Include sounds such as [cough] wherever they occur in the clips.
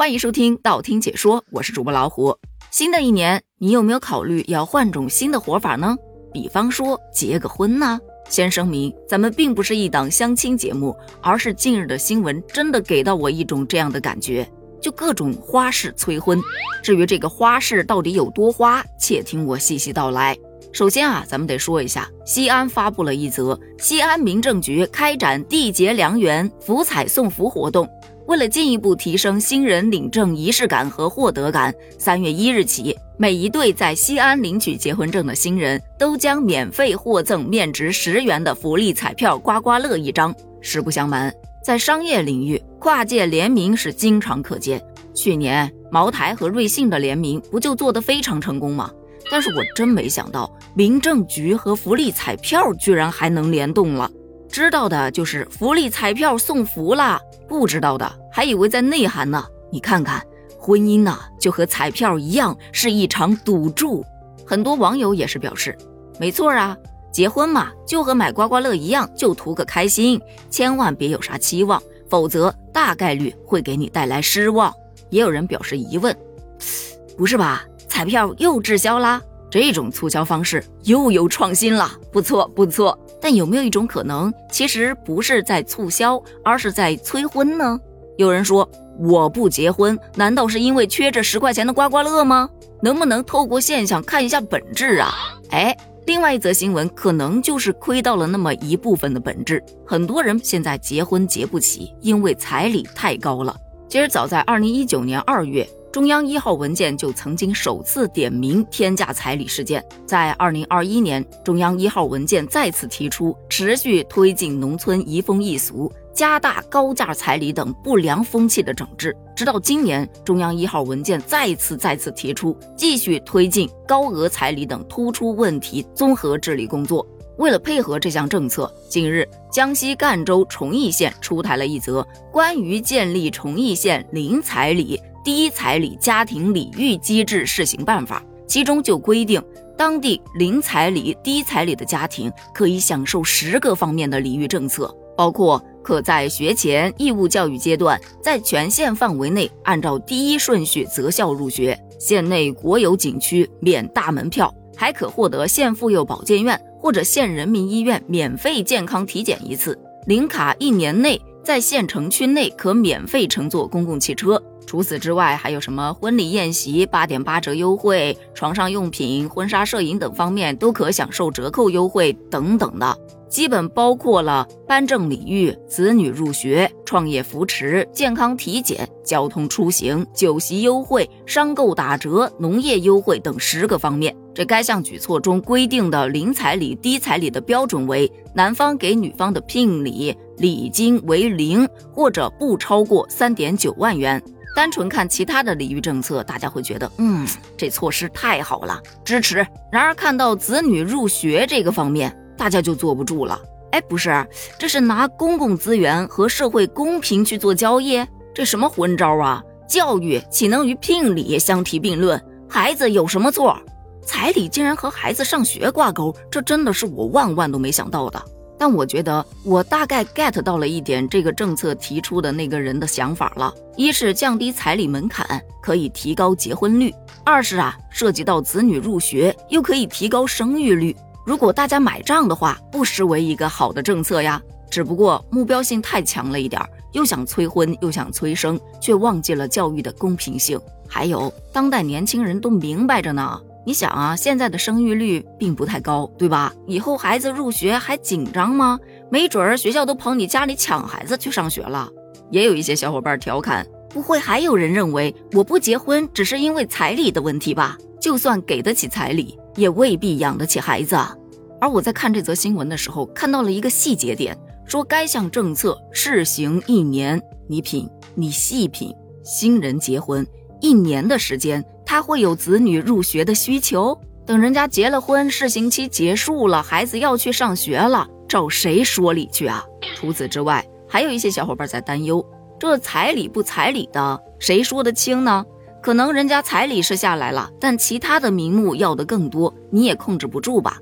欢迎收听道听解说，我是主播老虎。新的一年，你有没有考虑要换种新的活法呢？比方说结个婚呢？先声明，咱们并不是一档相亲节目，而是近日的新闻真的给到我一种这样的感觉，就各种花式催婚。至于这个花式到底有多花，且听我细细道来。首先啊，咱们得说一下，西安发布了一则西安民政局开展缔结良缘、福彩送福活动。为了进一步提升新人领证仪式感和获得感，三月一日起，每一对在西安领取结婚证的新人都将免费获赠面值十元的福利彩票刮刮乐一张。实不相瞒，在商业领域，跨界联名是经常可见。去年茅台和瑞幸的联名不就做得非常成功吗？但是我真没想到，民政局和福利彩票居然还能联动了。知道的就是福利彩票送福啦，不知道的还以为在内涵呢。你看看，婚姻呐，就和彩票一样，是一场赌注。很多网友也是表示，没错啊，结婚嘛，就和买刮刮乐一样，就图个开心，千万别有啥期望，否则大概率会给你带来失望。也有人表示疑问，不是吧？彩票又滞销啦？这种促销方式又有创新了，不错不错。但有没有一种可能，其实不是在促销，而是在催婚呢？有人说我不结婚，难道是因为缺这十块钱的刮刮乐吗？能不能透过现象看一下本质啊？哎，另外一则新闻可能就是亏到了那么一部分的本质。很多人现在结婚结不起，因为彩礼太高了。其实早在二零一九年二月。中央一号文件就曾经首次点名天价彩礼事件，在二零二一年，中央一号文件再次提出持续推进农村移风易俗、加大高价彩礼等不良风气的整治，直到今年，中央一号文件再次再次提出继续推进高额彩礼等突出问题综合治理工作。为了配合这项政策，近日江西赣州崇义县出台了一则关于建立崇义县零彩礼。低彩礼家庭礼遇机制试行办法，其中就规定，当地零彩礼、低彩礼的家庭可以享受十个方面的礼遇政策，包括可在学前义务教育阶段，在全县范围内按照第一顺序择校入学；县内国有景区免大门票，还可获得县妇幼保健院或者县人民医院免费健康体检一次；零卡一年内 [laughs] 在县城区内可免费乘坐公共汽车。除此之外，还有什么婚礼宴席八点八折优惠、床上用品、婚纱摄影等方面都可享受折扣优惠等等的，基本包括了颁证礼遇、子女入学、创业扶持、健康体检、交通出行、酒席优惠、商购打折、农业优惠等十个方面。这该项举措中规定的零彩礼、低彩礼的标准为：男方给女方的聘礼礼金为零，或者不超过三点九万元。单纯看其他的礼遇政策，大家会觉得，嗯，这措施太好了，支持。然而看到子女入学这个方面，大家就坐不住了。哎，不是，这是拿公共资源和社会公平去做交易，这什么混招啊？教育岂能与聘礼相提并论？孩子有什么错？彩礼竟然和孩子上学挂钩，这真的是我万万都没想到的。但我觉得我大概 get 到了一点这个政策提出的那个人的想法了：一是降低彩礼门槛，可以提高结婚率；二是啊，涉及到子女入学，又可以提高生育率。如果大家买账的话，不失为一个好的政策呀。只不过目标性太强了一点，又想催婚又想催生，却忘记了教育的公平性。还有，当代年轻人都明白着呢。你想啊，现在的生育率并不太高，对吧？以后孩子入学还紧张吗？没准儿学校都跑你家里抢孩子去上学了。也有一些小伙伴调侃，不会还有人认为我不结婚只是因为彩礼的问题吧？就算给得起彩礼，也未必养得起孩子。而我在看这则新闻的时候，看到了一个细节点，说该项政策试行一年，你品，你细品，新人结婚一年的时间。他会有子女入学的需求，等人家结了婚，试行期结束了，孩子要去上学了，找谁说理去啊？除此之外，还有一些小伙伴在担忧，这彩礼不彩礼的，谁说得清呢？可能人家彩礼是下来了，但其他的名目要的更多，你也控制不住吧？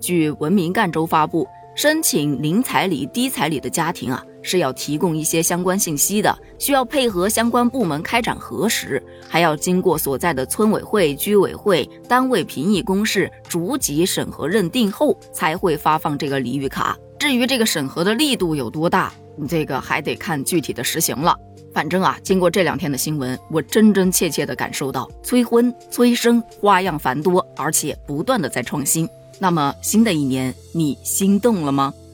据文明赣州发布，申请零彩礼、低彩礼的家庭啊，是要提供一些相关信息的，需要配合相关部门开展核实，还要经过所在的村委会、居委会、单位评议公示、逐级审核认定后，才会发放这个礼遇卡。至于这个审核的力度有多大，这个还得看具体的实行了。反正啊，经过这两天的新闻，我真真切切的感受到催婚、催生花样繁多，而且不断的在创新。那么新的一年，你心动了吗？